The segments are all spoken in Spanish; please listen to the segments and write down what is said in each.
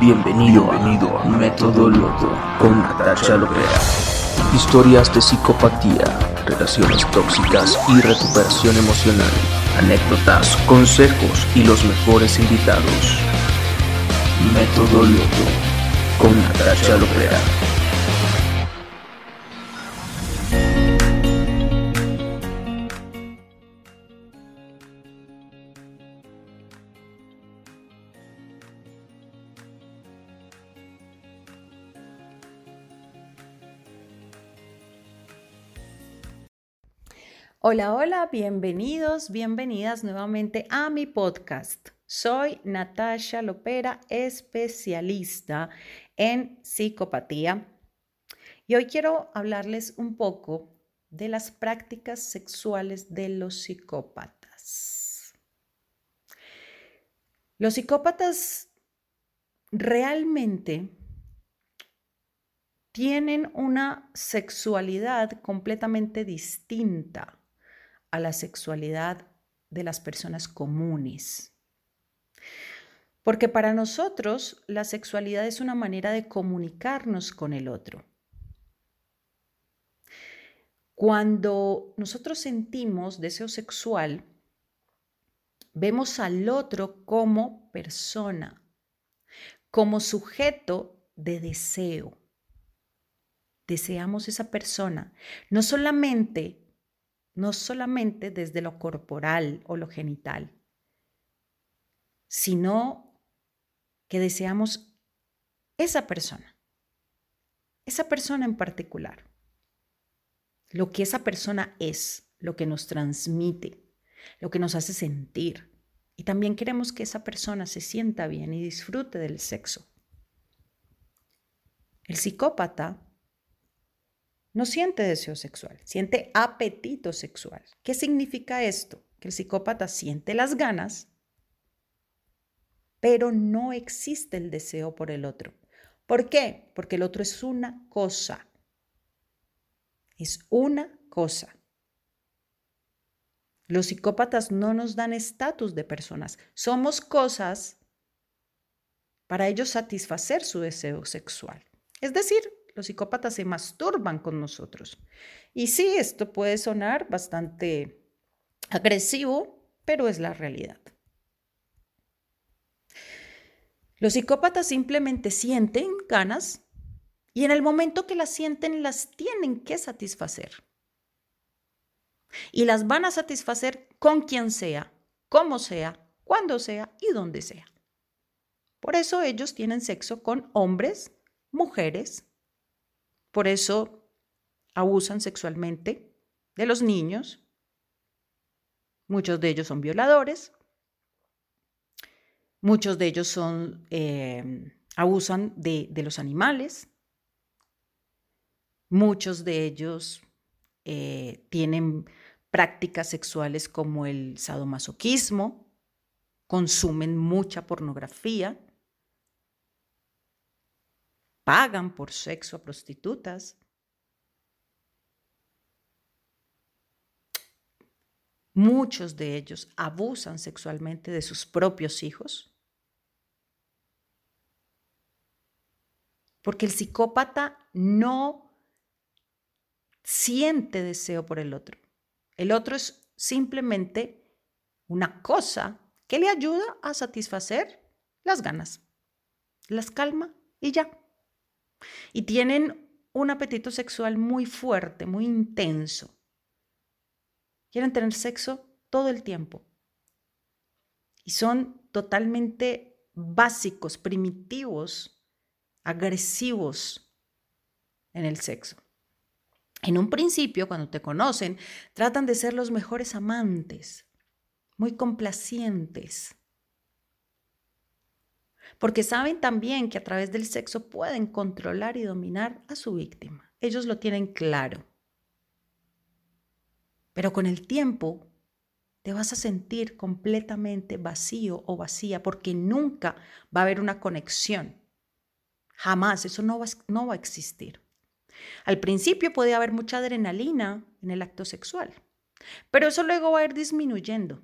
Bienvenido, amigo a Método Loto con Natasha Lopera. Historias de psicopatía, relaciones tóxicas y recuperación emocional. Anécdotas, consejos y los mejores invitados. Método Loto con Natasha Lopera. Hola, hola, bienvenidos, bienvenidas nuevamente a mi podcast. Soy Natasha Lopera, especialista en psicopatía. Y hoy quiero hablarles un poco de las prácticas sexuales de los psicópatas. Los psicópatas realmente tienen una sexualidad completamente distinta a la sexualidad de las personas comunes. Porque para nosotros la sexualidad es una manera de comunicarnos con el otro. Cuando nosotros sentimos deseo sexual, vemos al otro como persona, como sujeto de deseo. Deseamos esa persona, no solamente no solamente desde lo corporal o lo genital, sino que deseamos esa persona, esa persona en particular, lo que esa persona es, lo que nos transmite, lo que nos hace sentir. Y también queremos que esa persona se sienta bien y disfrute del sexo. El psicópata no siente deseo sexual, siente apetito sexual. ¿Qué significa esto? Que el psicópata siente las ganas, pero no existe el deseo por el otro. ¿Por qué? Porque el otro es una cosa. Es una cosa. Los psicópatas no nos dan estatus de personas. Somos cosas para ellos satisfacer su deseo sexual. Es decir, los psicópatas se masturban con nosotros. Y sí, esto puede sonar bastante agresivo, pero es la realidad. Los psicópatas simplemente sienten ganas y en el momento que las sienten las tienen que satisfacer. Y las van a satisfacer con quien sea, como sea, cuando sea y donde sea. Por eso ellos tienen sexo con hombres, mujeres, por eso abusan sexualmente de los niños. Muchos de ellos son violadores. Muchos de ellos em, abusan de, de, los animales. Muchos de ellos eh, tienen prácticas sexuales como el sadomasoquismo, consumen mucha pornografía pagan por sexo a prostitutas. Muchos de ellos abusan sexualmente de sus propios hijos. Porque el psicópata no siente deseo por el otro. El otro es simplemente una cosa que le ayuda a satisfacer las ganas, las calma y ya. Y tienen un apetito sexual muy fuerte, muy intenso. Quieren tener sexo todo el tiempo. Y son totalmente básicos, primitivos, agresivos en el sexo. En un principio, cuando te conocen, tratan de ser los mejores amantes, muy complacientes, porque saben también que a través del sexo pueden controlar y dominar a su víctima. Ellos lo tienen claro. Pero con el tiempo te vas a sentir completamente vacío o vacía porque nunca va a haber una conexión. Jamás, eso no va, a existir. Al principio puede haber mucha adrenalina en el acto sexual, pero eso luego va a ir disminuyendo.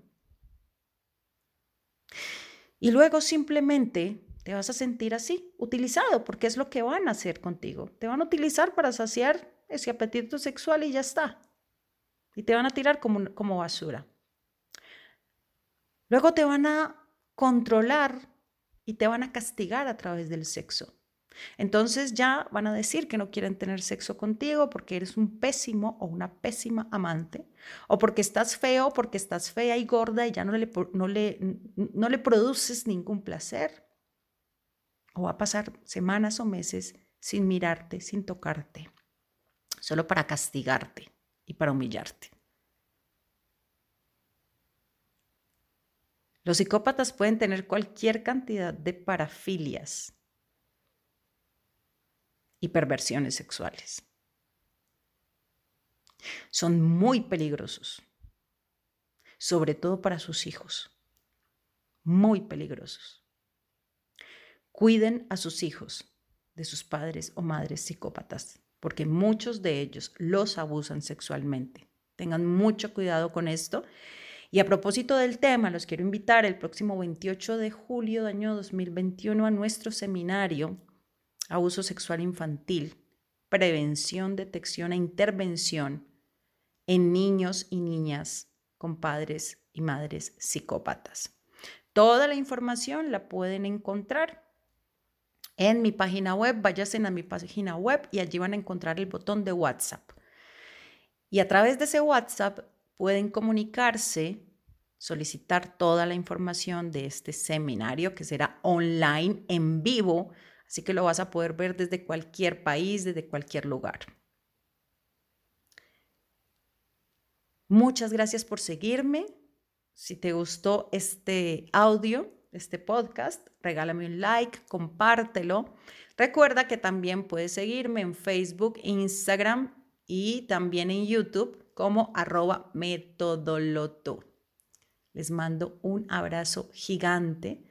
Y luego simplemente te vas a sentir así, utilizado, porque es lo que van a hacer contigo. Te van a utilizar para saciar ese apetito sexual y ya está. Y te van a tirar como, como basura. Luego te van a controlar y te van a castigar a través del sexo. Entonces ya van a decir que no quieren tener sexo contigo porque eres un pésimo o una pésima amante, o porque estás feo, porque estás fea y gorda y ya no le, no le, no le produces ningún placer. O va a pasar semanas o meses sin mirarte, sin tocarte, solo para castigarte y para humillarte. Los psicópatas pueden tener cualquier cantidad de parafilias y perversiones sexuales. Son muy peligrosos, sobre todo para sus hijos. Muy peligrosos. Cuiden a sus hijos de sus padres o madres psicópatas, porque muchos de ellos los abusan sexualmente. Tengan mucho cuidado con esto. Y a propósito del tema, los quiero invitar el próximo 28 de julio de año 2021 a nuestro seminario abuso sexual infantil, prevención, detección e intervención en niños y niñas con padres y madres psicópatas. Toda la información la pueden encontrar en mi página web. Váyanse a mi página web y allí van a encontrar el botón de WhatsApp. Y a través de ese WhatsApp pueden comunicarse, solicitar toda la información de este seminario que será online, en vivo, Así que lo vas a poder ver desde cualquier país, desde cualquier lugar. Muchas gracias por seguirme. Si te gustó este audio, este podcast, regálame un like, compártelo. Recuerda que también puedes seguirme en Facebook, Instagram y también en YouTube como arroba metodoloto. Les mando un abrazo gigante.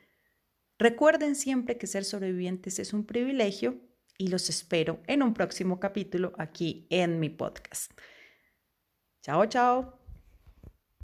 Recuerden siempre que ser sobrevivientes es un privilegio y los espero en un próximo capítulo aquí en mi podcast. Chao, chao.